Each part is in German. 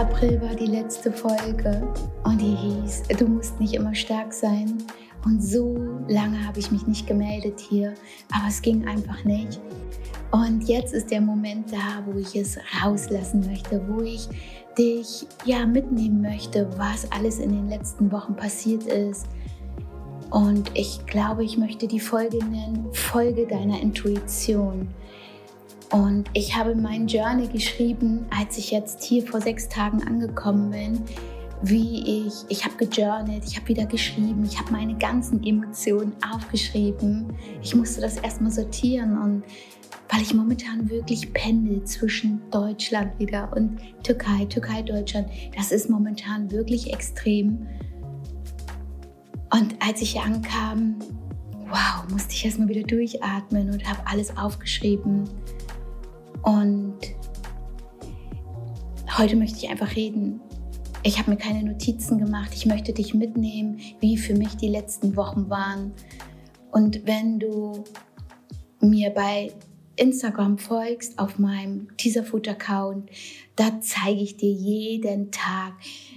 12. April war die letzte Folge und die hieß, du musst nicht immer stark sein. Und so lange habe ich mich nicht gemeldet hier, aber es ging einfach nicht. Und jetzt ist der Moment da, wo ich es rauslassen möchte, wo ich dich ja mitnehmen möchte, was alles in den letzten Wochen passiert ist. Und ich glaube, ich möchte die Folge nennen, Folge deiner Intuition. Und ich habe mein Journal geschrieben, als ich jetzt hier vor sechs Tagen angekommen bin, wie ich, ich habe gejournalt, ich habe wieder geschrieben, ich habe meine ganzen Emotionen aufgeschrieben. Ich musste das erstmal sortieren und weil ich momentan wirklich pendel zwischen Deutschland wieder und Türkei, Türkei, Deutschland, das ist momentan wirklich extrem. Und als ich hier ankam, wow, musste ich erstmal wieder durchatmen und habe alles aufgeschrieben. Und heute möchte ich einfach reden. Ich habe mir keine Notizen gemacht. Ich möchte dich mitnehmen, wie für mich die letzten Wochen waren. Und wenn du mir bei Instagram folgst, auf meinem Teaserfood-Account, da zeige ich dir jeden Tag,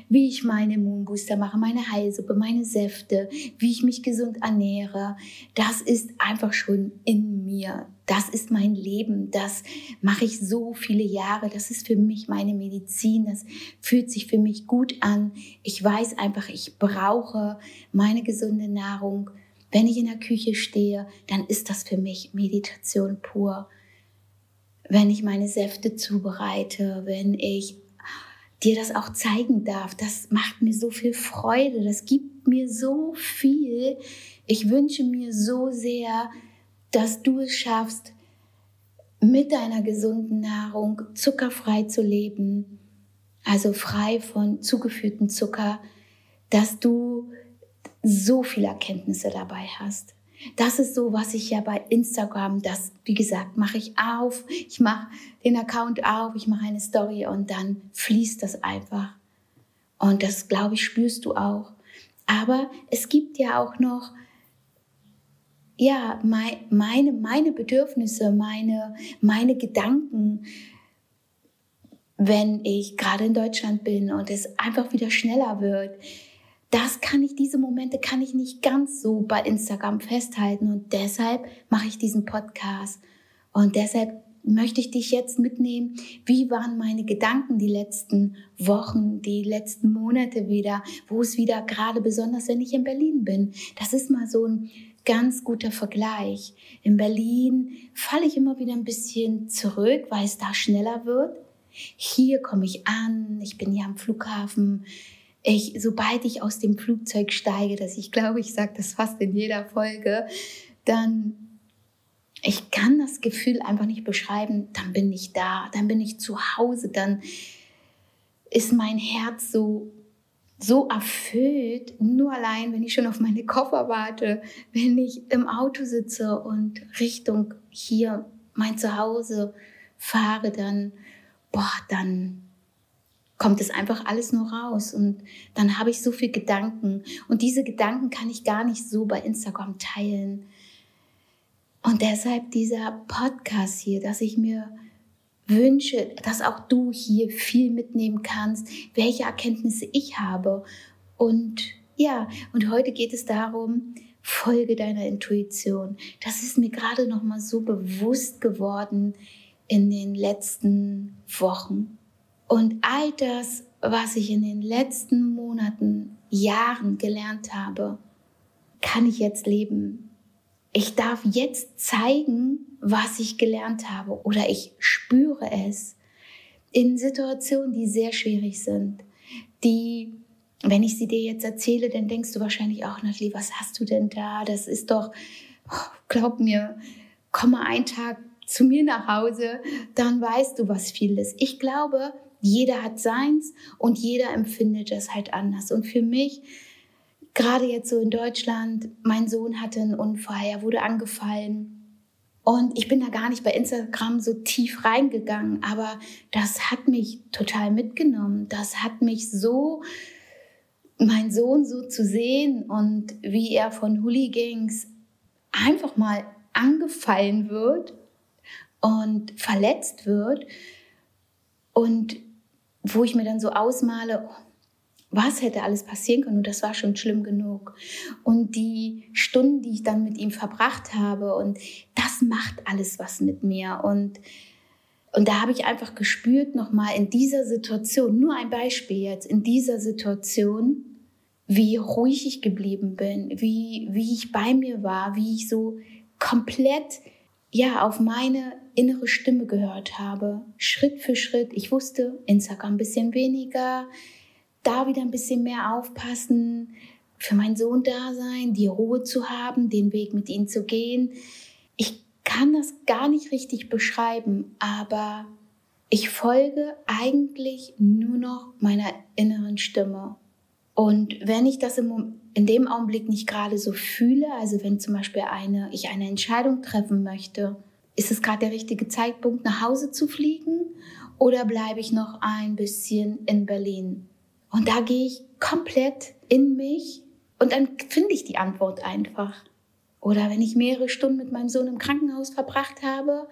wie ich meine Moonbooster mache, meine Heilsuppe, meine Säfte, wie ich mich gesund ernähre. Das ist einfach schon in mir. Das ist mein Leben. Das mache ich so viele Jahre. Das ist für mich meine Medizin. Das fühlt sich für mich gut an. Ich weiß einfach, ich brauche meine gesunde Nahrung wenn ich in der Küche stehe, dann ist das für mich Meditation pur. Wenn ich meine Säfte zubereite, wenn ich dir das auch zeigen darf, das macht mir so viel Freude, das gibt mir so viel. Ich wünsche mir so sehr, dass du es schaffst, mit deiner gesunden Nahrung zuckerfrei zu leben, also frei von zugeführtem Zucker, dass du so viele Erkenntnisse dabei hast. Das ist so, was ich ja bei Instagram, das, wie gesagt, mache ich auf, ich mache den Account auf, ich mache eine Story und dann fließt das einfach. Und das, glaube ich, spürst du auch. Aber es gibt ja auch noch, ja, meine, meine Bedürfnisse, meine, meine Gedanken, wenn ich gerade in Deutschland bin und es einfach wieder schneller wird das kann ich, diese Momente kann ich nicht ganz so bei Instagram festhalten und deshalb mache ich diesen Podcast. Und deshalb möchte ich dich jetzt mitnehmen, wie waren meine Gedanken die letzten Wochen, die letzten Monate wieder, wo es wieder gerade besonders, wenn ich in Berlin bin. Das ist mal so ein ganz guter Vergleich. In Berlin falle ich immer wieder ein bisschen zurück, weil es da schneller wird. Hier komme ich an, ich bin hier am Flughafen, ich, sobald ich aus dem Flugzeug steige, dass ich glaube, ich sage das fast in jeder Folge, dann ich kann das Gefühl einfach nicht beschreiben, dann bin ich da, dann bin ich zu Hause, dann ist mein Herz so so erfüllt, nur allein, wenn ich schon auf meine Koffer warte, wenn ich im Auto sitze und Richtung hier mein Zuhause fahre, dann boah, dann kommt es einfach alles nur raus und dann habe ich so viel Gedanken und diese Gedanken kann ich gar nicht so bei Instagram teilen. Und deshalb dieser Podcast hier, dass ich mir wünsche, dass auch du hier viel mitnehmen kannst, welche Erkenntnisse ich habe. Und ja, und heute geht es darum, folge deiner Intuition. Das ist mir gerade noch mal so bewusst geworden in den letzten Wochen. Und all das, was ich in den letzten Monaten, Jahren gelernt habe, kann ich jetzt leben. Ich darf jetzt zeigen, was ich gelernt habe oder ich spüre es in Situationen, die sehr schwierig sind, die, wenn ich sie dir jetzt erzähle, dann denkst du wahrscheinlich auch, Natalie, was hast du denn da? Das ist doch, oh, glaub mir, komm mal einen Tag zu mir nach Hause, dann weißt du, was viel ist. Ich glaube, jeder hat seins und jeder empfindet es halt anders. Und für mich, gerade jetzt so in Deutschland, mein Sohn hatte einen Unfall, er wurde angefallen. Und ich bin da gar nicht bei Instagram so tief reingegangen, aber das hat mich total mitgenommen. Das hat mich so, mein Sohn so zu sehen und wie er von Hooligans einfach mal angefallen wird und verletzt wird. Und wo ich mir dann so ausmale, oh, was hätte alles passieren können und das war schon schlimm genug. Und die Stunden, die ich dann mit ihm verbracht habe und das macht alles was mit mir und und da habe ich einfach gespürt, nochmal in dieser Situation, nur ein Beispiel jetzt, in dieser Situation, wie ruhig ich geblieben bin, wie, wie ich bei mir war, wie ich so komplett, ja, auf meine innere Stimme gehört habe. Schritt für Schritt. Ich wusste, Instagram ein bisschen weniger, da wieder ein bisschen mehr aufpassen, für meinen Sohn da sein, die Ruhe zu haben, den Weg mit ihm zu gehen. Ich kann das gar nicht richtig beschreiben, aber ich folge eigentlich nur noch meiner inneren Stimme. Und wenn ich das im, in dem Augenblick nicht gerade so fühle, also wenn zum Beispiel eine, ich eine Entscheidung treffen möchte, ist es gerade der richtige Zeitpunkt, nach Hause zu fliegen oder bleibe ich noch ein bisschen in Berlin? Und da gehe ich komplett in mich und dann finde ich die Antwort einfach. Oder wenn ich mehrere Stunden mit meinem Sohn im Krankenhaus verbracht habe,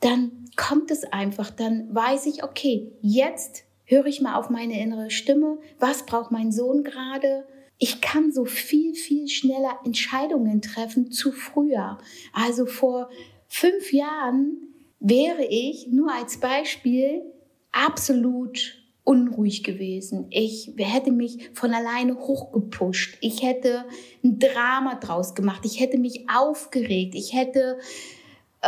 dann kommt es einfach, dann weiß ich, okay, jetzt höre ich mal auf meine innere Stimme, was braucht mein Sohn gerade. Ich kann so viel, viel schneller Entscheidungen treffen zu früher. Also vor fünf Jahren wäre ich nur als Beispiel absolut unruhig gewesen. Ich hätte mich von alleine hochgepusht. Ich hätte ein Drama draus gemacht. Ich hätte mich aufgeregt. Ich hätte,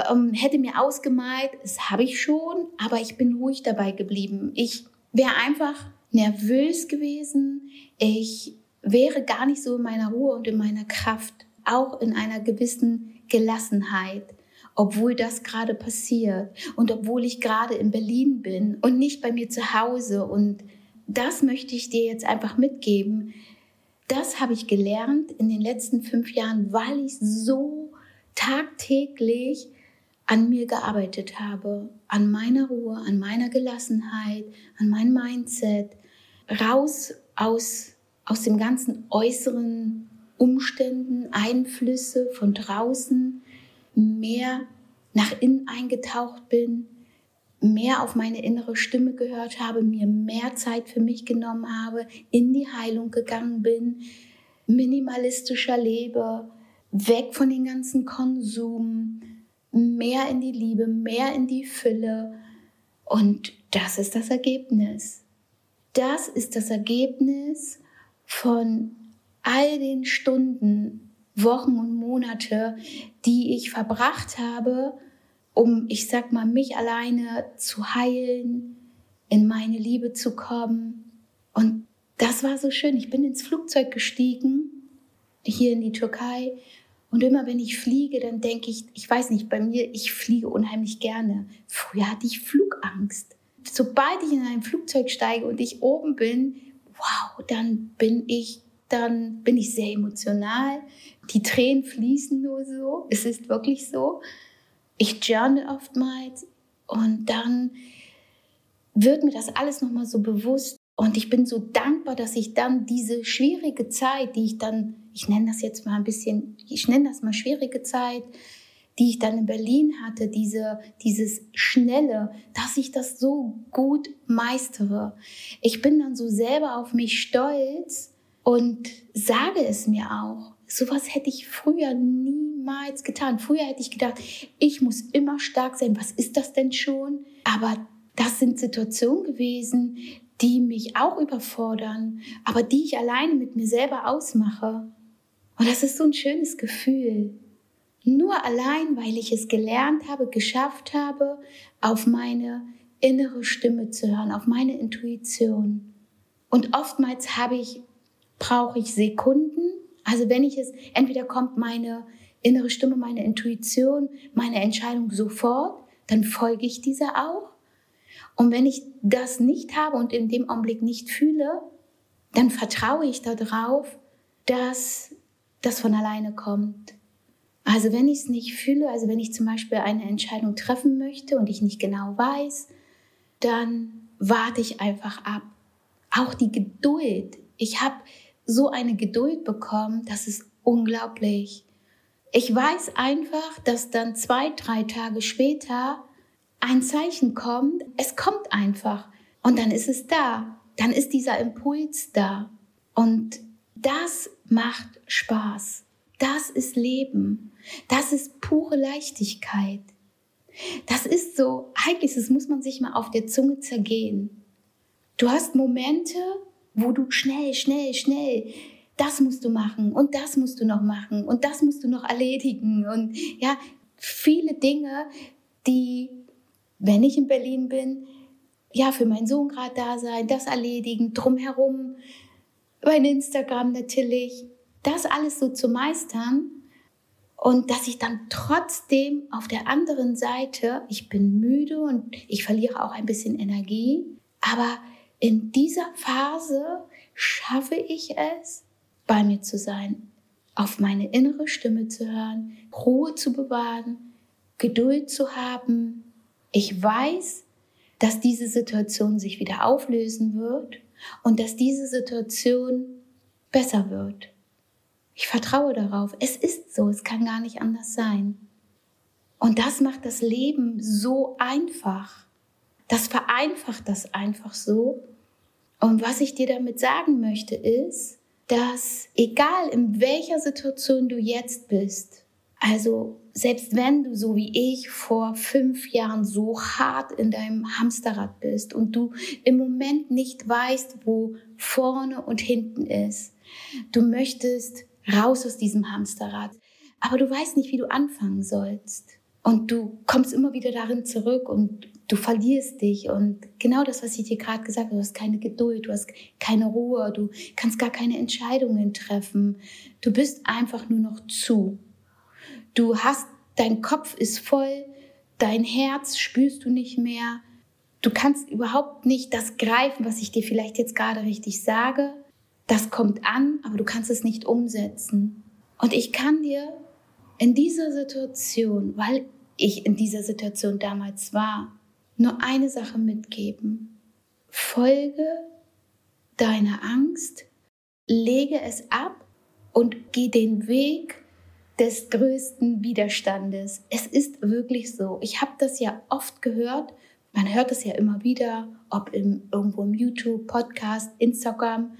ähm, hätte mir ausgemalt, das habe ich schon, aber ich bin ruhig dabei geblieben. Ich wäre einfach nervös gewesen. Ich wäre gar nicht so in meiner Ruhe und in meiner Kraft, auch in einer gewissen Gelassenheit obwohl das gerade passiert und obwohl ich gerade in Berlin bin und nicht bei mir zu Hause. Und das möchte ich dir jetzt einfach mitgeben. Das habe ich gelernt in den letzten fünf Jahren, weil ich so tagtäglich an mir gearbeitet habe, an meiner Ruhe, an meiner Gelassenheit, an meinem Mindset, raus aus, aus dem ganzen äußeren Umständen, Einflüsse von draußen, mehr nach innen eingetaucht bin, mehr auf meine innere Stimme gehört habe, mir mehr Zeit für mich genommen habe, in die Heilung gegangen bin, minimalistischer lebe, weg von den ganzen Konsum, mehr in die Liebe, mehr in die Fülle. Und das ist das Ergebnis. Das ist das Ergebnis von all den Stunden, Wochen und Monate, die ich verbracht habe, um, ich sag mal, mich alleine zu heilen, in meine Liebe zu kommen. Und das war so schön. Ich bin ins Flugzeug gestiegen, hier in die Türkei. Und immer wenn ich fliege, dann denke ich, ich weiß nicht, bei mir, ich fliege unheimlich gerne. Früher hatte ich Flugangst. Sobald ich in ein Flugzeug steige und ich oben bin, wow, dann bin ich dann bin ich sehr emotional. Die Tränen fließen nur so. Es ist wirklich so. Ich journal oftmals und dann wird mir das alles nochmal so bewusst. Und ich bin so dankbar, dass ich dann diese schwierige Zeit, die ich dann, ich nenne das jetzt mal ein bisschen, ich nenne das mal schwierige Zeit, die ich dann in Berlin hatte, diese, dieses Schnelle, dass ich das so gut meistere. Ich bin dann so selber auf mich stolz, und sage es mir auch. Sowas hätte ich früher niemals getan. Früher hätte ich gedacht, ich muss immer stark sein. Was ist das denn schon? Aber das sind Situationen gewesen, die mich auch überfordern, aber die ich alleine mit mir selber ausmache. Und das ist so ein schönes Gefühl. Nur allein, weil ich es gelernt habe, geschafft habe, auf meine innere Stimme zu hören, auf meine Intuition. Und oftmals habe ich brauche ich Sekunden. Also wenn ich es, entweder kommt meine innere Stimme, meine Intuition, meine Entscheidung sofort, dann folge ich dieser auch. Und wenn ich das nicht habe und in dem Augenblick nicht fühle, dann vertraue ich darauf, dass das von alleine kommt. Also wenn ich es nicht fühle, also wenn ich zum Beispiel eine Entscheidung treffen möchte und ich nicht genau weiß, dann warte ich einfach ab. Auch die Geduld. Ich habe so eine Geduld bekommen, das ist unglaublich. Ich weiß einfach, dass dann zwei, drei Tage später ein Zeichen kommt. Es kommt einfach. Und dann ist es da. Dann ist dieser Impuls da. Und das macht Spaß. Das ist Leben. Das ist pure Leichtigkeit. Das ist so, eigentlich, das muss man sich mal auf der Zunge zergehen. Du hast Momente, wo du schnell, schnell, schnell, das musst du machen und das musst du noch machen und das musst du noch erledigen und ja, viele Dinge, die, wenn ich in Berlin bin, ja, für meinen Sohn gerade da sein, das erledigen, drumherum, mein Instagram natürlich, das alles so zu meistern und dass ich dann trotzdem auf der anderen Seite, ich bin müde und ich verliere auch ein bisschen Energie, aber in dieser Phase schaffe ich es, bei mir zu sein, auf meine innere Stimme zu hören, Ruhe zu bewahren, Geduld zu haben. Ich weiß, dass diese Situation sich wieder auflösen wird und dass diese Situation besser wird. Ich vertraue darauf. Es ist so, es kann gar nicht anders sein. Und das macht das Leben so einfach. Das vereinfacht das einfach so. Und was ich dir damit sagen möchte, ist, dass egal in welcher Situation du jetzt bist, also selbst wenn du so wie ich vor fünf Jahren so hart in deinem Hamsterrad bist und du im Moment nicht weißt, wo vorne und hinten ist, du möchtest raus aus diesem Hamsterrad, aber du weißt nicht, wie du anfangen sollst. Und du kommst immer wieder darin zurück und du verlierst dich. Und genau das, was ich dir gerade gesagt habe, du hast keine Geduld, du hast keine Ruhe, du kannst gar keine Entscheidungen treffen. Du bist einfach nur noch zu. Du hast, dein Kopf ist voll, dein Herz spürst du nicht mehr. Du kannst überhaupt nicht das greifen, was ich dir vielleicht jetzt gerade richtig sage. Das kommt an, aber du kannst es nicht umsetzen. Und ich kann dir in dieser Situation, weil ich in dieser Situation damals war, nur eine Sache mitgeben. Folge deiner Angst, lege es ab und geh den Weg des größten Widerstandes. Es ist wirklich so. Ich habe das ja oft gehört. Man hört es ja immer wieder, ob im, irgendwo im YouTube, Podcast, Instagram.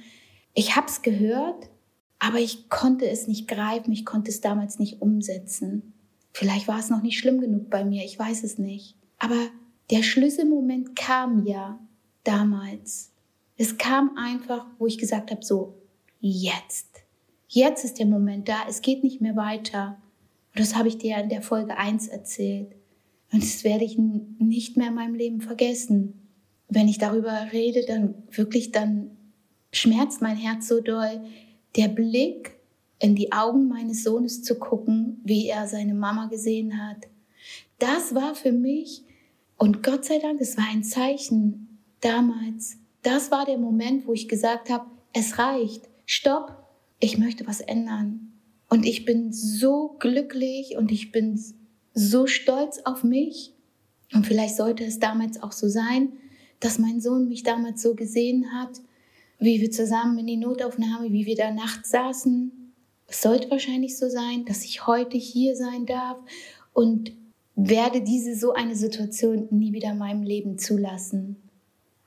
Ich habe es gehört, aber ich konnte es nicht greifen. Ich konnte es damals nicht umsetzen. Vielleicht war es noch nicht schlimm genug bei mir. Ich weiß es nicht. Aber der Schlüsselmoment kam ja damals. Es kam einfach, wo ich gesagt habe, so, jetzt. Jetzt ist der Moment da, es geht nicht mehr weiter. Und das habe ich dir in der Folge 1 erzählt. Und das werde ich nicht mehr in meinem Leben vergessen. Wenn ich darüber rede, dann wirklich, dann schmerzt mein Herz so doll. Der Blick in die Augen meines Sohnes zu gucken, wie er seine Mama gesehen hat. Das war für mich, und Gott sei Dank, es war ein Zeichen damals. Das war der Moment, wo ich gesagt habe, es reicht. Stopp, ich möchte was ändern. Und ich bin so glücklich und ich bin so stolz auf mich. Und vielleicht sollte es damals auch so sein, dass mein Sohn mich damals so gesehen hat, wie wir zusammen in die Notaufnahme, wie wir da nachts saßen. Es sollte wahrscheinlich so sein, dass ich heute hier sein darf und werde diese so eine Situation nie wieder in meinem Leben zulassen,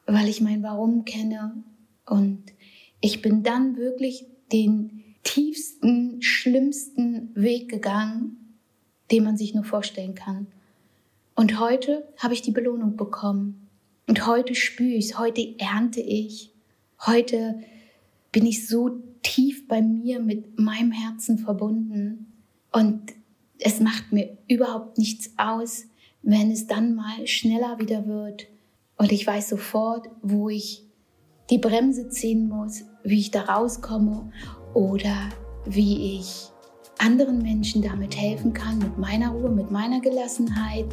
weil ich mein Warum kenne und ich bin dann wirklich den tiefsten, schlimmsten Weg gegangen, den man sich nur vorstellen kann. Und heute habe ich die Belohnung bekommen. Und heute spüre ich es, heute ernte ich. Heute bin ich so tief bei mir mit meinem Herzen verbunden. Und es macht mir überhaupt nichts aus, wenn es dann mal schneller wieder wird. Und ich weiß sofort, wo ich die Bremse ziehen muss, wie ich da rauskomme oder wie ich anderen Menschen damit helfen kann, mit meiner Ruhe, mit meiner Gelassenheit.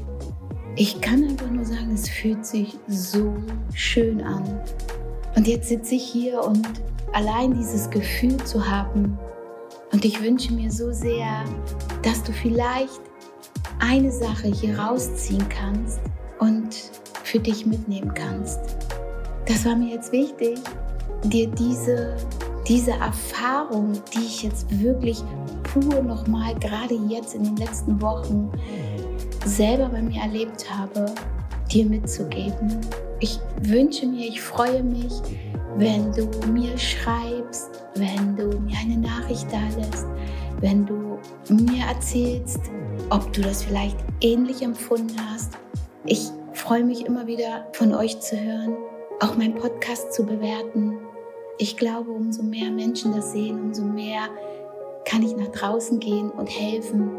Ich kann einfach nur sagen, es fühlt sich so schön an. Und jetzt sitze ich hier und allein dieses Gefühl zu haben, und ich wünsche mir so sehr, dass du vielleicht eine Sache hier rausziehen kannst und für dich mitnehmen kannst. Das war mir jetzt wichtig, dir diese, diese Erfahrung, die ich jetzt wirklich pur nochmal, gerade jetzt in den letzten Wochen, selber bei mir erlebt habe, dir mitzugeben. Ich wünsche mir, ich freue mich, wenn du mir schreibst, wenn du mir eine Nachricht da lässt, wenn du mir erzählst, ob du das vielleicht ähnlich empfunden hast. Ich freue mich immer wieder von euch zu hören, auch meinen Podcast zu bewerten. Ich glaube, umso mehr Menschen das sehen, umso mehr kann ich nach draußen gehen und helfen,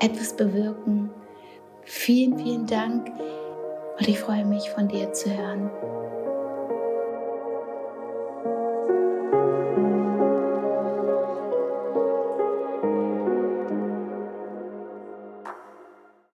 etwas bewirken. Vielen, vielen Dank und ich freue mich von dir zu hören.